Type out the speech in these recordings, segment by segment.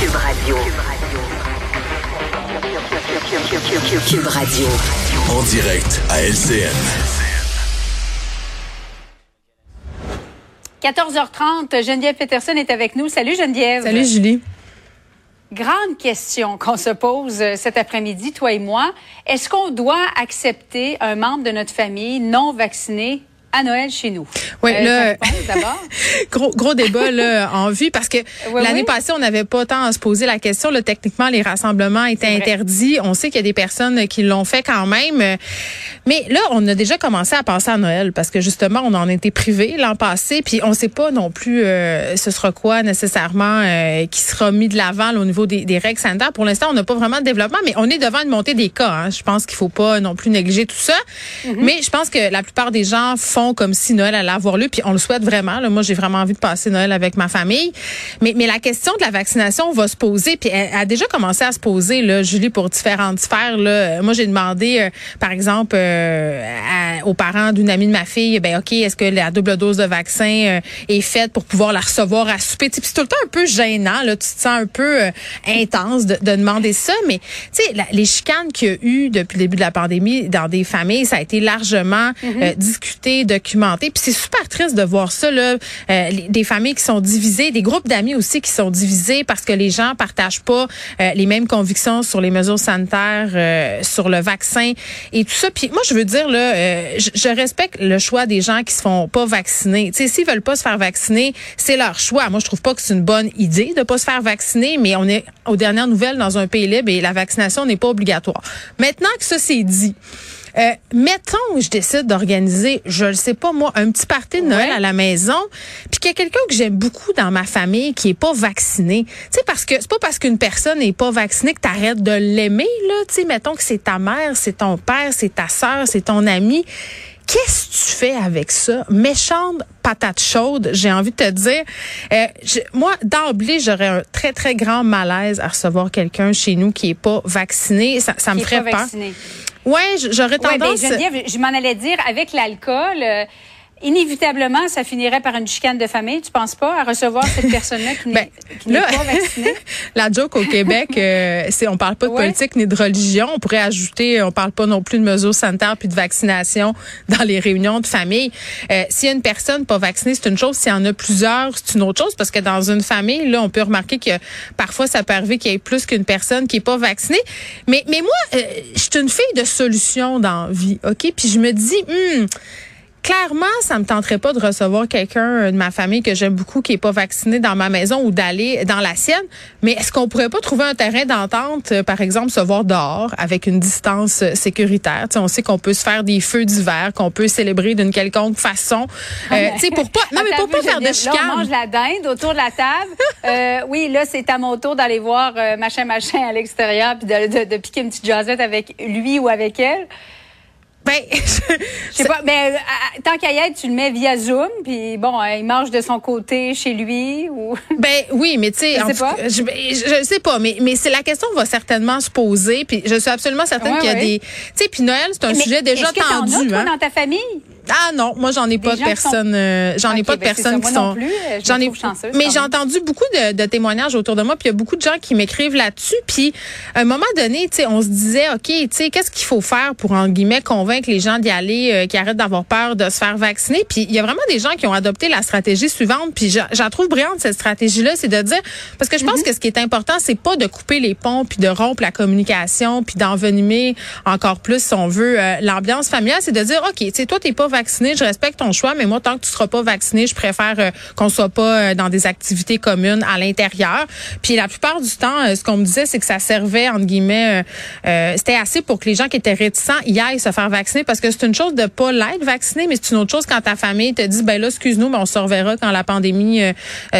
Cube Radio. Cube Radio. En direct à LCN. 14h30, Geneviève Peterson est avec nous. Salut Geneviève. Salut Julie. Grande question qu'on se pose euh, cet après-midi, toi et moi. Est-ce qu'on doit accepter un membre de notre famille non vacciné à Noël chez nous. Oui, euh, d'abord. gros gros débat là en vue parce que l'année passée on n'avait pas tant à se poser la question. Là, techniquement, les rassemblements étaient interdits. On sait qu'il y a des personnes qui l'ont fait quand même, mais là on a déjà commencé à penser à Noël parce que justement on en était privé l'an passé, puis on sait pas non plus euh, ce sera quoi nécessairement euh, qui sera mis de l'avant au niveau des, des, règles sanitaires. Pour l'instant, on n'a pas vraiment de développement, mais on est devant une montée des cas. Hein. Je pense qu'il faut pas non plus négliger tout ça. Mm-hmm. Mais je pense que la plupart des gens font comme si Noël allait avoir lieu, puis on le souhaite vraiment. Là. Moi, j'ai vraiment envie de passer Noël avec ma famille. Mais, mais la question de la vaccination va se poser, puis elle, a déjà commencé à se poser, là, Julie, pour différentes sphères. Là. Moi, j'ai demandé, euh, par exemple, euh, aux parents d'une amie de ma fille, ben ok, est-ce que la double dose de vaccin euh, est faite pour pouvoir la recevoir à souper? Puis c'est tout le temps un peu gênant, là. Tu te sens un peu intense de, de, demander ça, mais tu sais, les chicanes qu'il y a eu depuis le début de la pandémie dans des familles, ça a été largement mm-hmm. discuté, documenté puis c'est super triste de voir ça, là, euh, des familles qui sont divisées, des groupes d'amis aussi qui sont divisés parce que les gens partagent pas euh, les mêmes convictions sur les mesures sanitaires, euh, sur le vaccin et tout ça. Puis moi, je veux dire, là, je, je, respecte le choix des gens qui se font pas vacciner. Tu sais, s'ils veulent pas se faire vacciner, c'est leur choix. Moi, je trouve pas que c'est une bonne idée de pas se faire vacciner, mais on est aux dernières nouvelles dans un pays libre et la vaccination n'est pas obligatoire. Maintenant que ça c'est dit, euh, mettons que je décide d'organiser, je ne sais pas moi, un petit party de Noël à la maison, puis qu'il y a quelqu'un que j'aime beaucoup dans ma famille qui est pas vacciné. Tu sais parce que c'est pas parce qu'une personne n'est pas vaccinée que tu arrêtes de l'aimer là, tu sais mettons que c'est ta mère, c'est ton père, c'est ta sœur, c'est ton ami. Qu'est-ce que tu fais avec ça? Méchante patate chaude, j'ai envie de te dire. Euh, moi, d'emblée, j'aurais un très, très grand malaise à recevoir quelqu'un chez nous qui est pas vacciné. Ça, ça me ferait peur. Ouais, j'aurais ben, tendance. Ouais, Geneviève, je m'en allais dire avec l'alcool. Euh, inévitablement, ça finirait par une chicane de famille. Tu penses pas à recevoir cette personne-là qui n'est ben, pas vaccinée? la joke au Québec, euh, c'est on parle pas de politique ni de religion. On pourrait ajouter, on parle pas non plus de mesures sanitaires puis de vaccination dans les réunions de famille. Euh, S'il y a une personne pas vaccinée, c'est une chose. S'il y en a plusieurs, c'est une autre chose parce que dans une famille, là, on peut remarquer que parfois ça peut arriver qu'il y ait plus qu'une personne qui est pas vaccinée. Mais mais moi, euh, je suis une fille de solution dans la vie, ok? Puis je me dis, hmm, clairement, ça me tenterait pas de recevoir quelqu'un de ma famille que j'aime beaucoup qui est pas vacciné dans ma maison ou d'aller dans la sienne. Mais est-ce qu'on pourrait pas trouver un terrain d'entente, euh, par exemple, se voir dehors avec une distance euh, sécuritaire? on sait qu'on peut se faire des feux d'hiver, qu'on peut célébrer d'une quelconque façon. Euh, tu sais, pour pas, non, mais pour pas faire de chicane. on mange la dinde autour de la table. euh, oui, là, c'est à mon tour d'aller voir machin, machin à l'extérieur puis de, de, de, piquer une petite jasette avec lui ou avec elle. Ben, je sais pas, mais euh, tant qu'à y être, tu le mets via Zoom, puis bon, euh, il marche de son côté chez lui ou. Ben oui, mais tu sais, je sais pas. Je, je, sais pas, mais mais c'est la question va certainement se poser, puis je suis absolument certaine qu'il y a des, tu sais, puis Noël c'est un sujet déjà est-ce que tendu. toi, hein? dans ta famille? Ah non, moi j'en ai pas de personnes. Euh, j'en ai pas de ben, personnes qui sont. J'en ai. Mais j'ai entendu beaucoup de, de, témoignages autour de moi, puis il y a beaucoup de gens qui m'écrivent là-dessus. Puis à un moment donné, tu sais, on se disait, ok, tu sais, qu'est-ce qu'il faut faire pour en guillemets convaincre les gens d'y aller, euh, qui arrêtent d'avoir peur de se faire vacciner? Puis il y a vraiment des gens qui ont adopté la stratégie suivante. Puis j'en trouve brillante cette stratégie-là, c'est de dire, parce que je pense mm-hmm. que ce qui est important, c'est pas de couper les ponts, puis de rompre la communication, puis d'envenimer encore plus, si on veut, euh, l'ambiance familiale, c'est de dire, ok, tu sais, toi t'es pas vacciné, je respecte ton choix, mais moi, tant que tu seras pas vacciné, je préfère euh, qu'on soit pas euh, dans des activités communes à l'intérieur. Puis la plupart du temps, euh, ce qu'on me disait, c'est que ça servait, entre guillemets, c'était assez pour que les gens qui étaient réticents y aillent se faire vacciner, parce que c'est une chose de pas l'être vacciné, mais c'est une autre chose quand ta famille te dit, ben là, excuse-nous, mais on se reverra quand la pandémie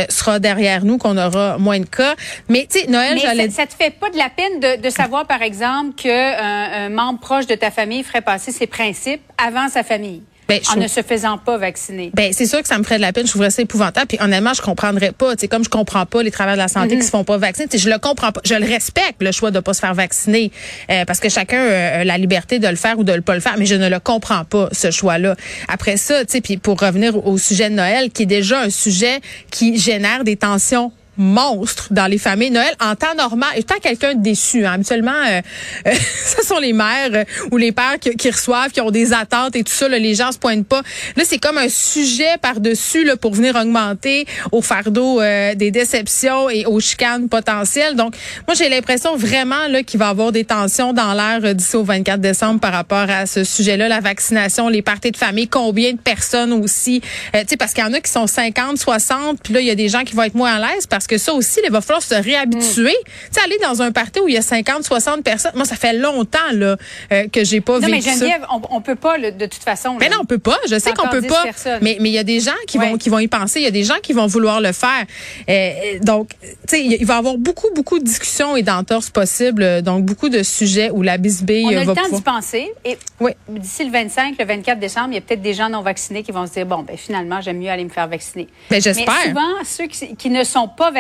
sera derrière nous, qu'on aura moins de cas. Mais tu sais, Noël, j'allais... Ça, ça te fait pas de la peine de, de savoir, par exemple, qu'un un membre proche de ta famille ferait passer ses principes avant sa famille? Ben, en ne se faisant pas vacciner. Ben, c'est sûr que ça me ferait de la peine. Je trouverais ça épouvantable. Puis honnêtement, je comprendrais pas. C'est comme je comprends pas les travailleurs de la santé qui mm-hmm. se font pas vacciner. je le comprends pas. Je le respecte le choix de pas se faire vacciner euh, parce que chacun euh, a la liberté de le faire ou de ne pas le faire. Mais je ne le comprends pas ce choix-là. Après ça, puis pour revenir au sujet de Noël, qui est déjà un sujet qui génère des tensions monstre dans les familles. Noël, en temps normal, étant quelqu'un déçu, hein, habituellement, euh, euh, ce sont les mères euh, ou les pères qui, reçoivent, qui ont des attentes et tout ça. Là, les gens se pointent pas. Là, c'est comme un sujet par-dessus là, pour venir augmenter au fardeau des déceptions et aux chicanes potentielles. Donc, moi, j'ai l'impression vraiment là qu'il va y avoir des tensions dans l'air d'ici au 24 décembre par rapport à ce sujet-là, la vaccination, les parties de famille, combien de personnes aussi. tu sais, parce qu'il y en a qui sont 50, 60, puis là, il y a des gens qui vont être moins à l'aise parce que ça aussi, il va falloir se réhabituer. Mm. Tu sais, aller dans un party où il y a 50, 60 personnes, moi, ça fait longtemps là euh, que j'ai pas non, vécu mais Geneviève, On, on peut pas de toute façon. Mais non, on peut pas. Je sais qu'on peut pas. Mais mais il y a des gens qui vont qui vont y penser. Il y a des gens qui vont vouloir le faire. Euh, donc, tu sais, il va y avoir beaucoup beaucoup de discussions et d'entorses possibles. Donc, beaucoup de sujets où la bisbille on a le temps d'y penser. Et oui. d'ici le 25, le 24 décembre, il y a peut-être des gens non vaccinés qui vont se dire bon, ben finalement, j'aime mieux aller me faire vacciner. Ben, j'espère. Mais souvent, ceux qui, qui ne sont pas vaccinés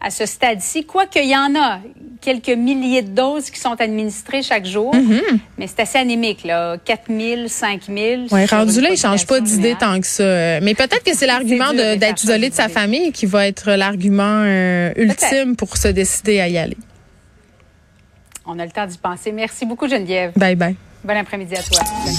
à ce stade-ci, quoique il y en a quelques milliers de doses qui sont administrées chaque jour, mm-hmm. mais c'est assez anémique, là. 4 000, 5 000. Oui, rendu là, il change pas d'idée tant que ça. Mais peut-être que c'est l'argument d'être isolé de sa famille qui va être l'argument euh, ultime pour se décider à y aller. On a le temps d'y penser. Merci beaucoup, Geneviève. Bye bye. Bon après-midi à toi.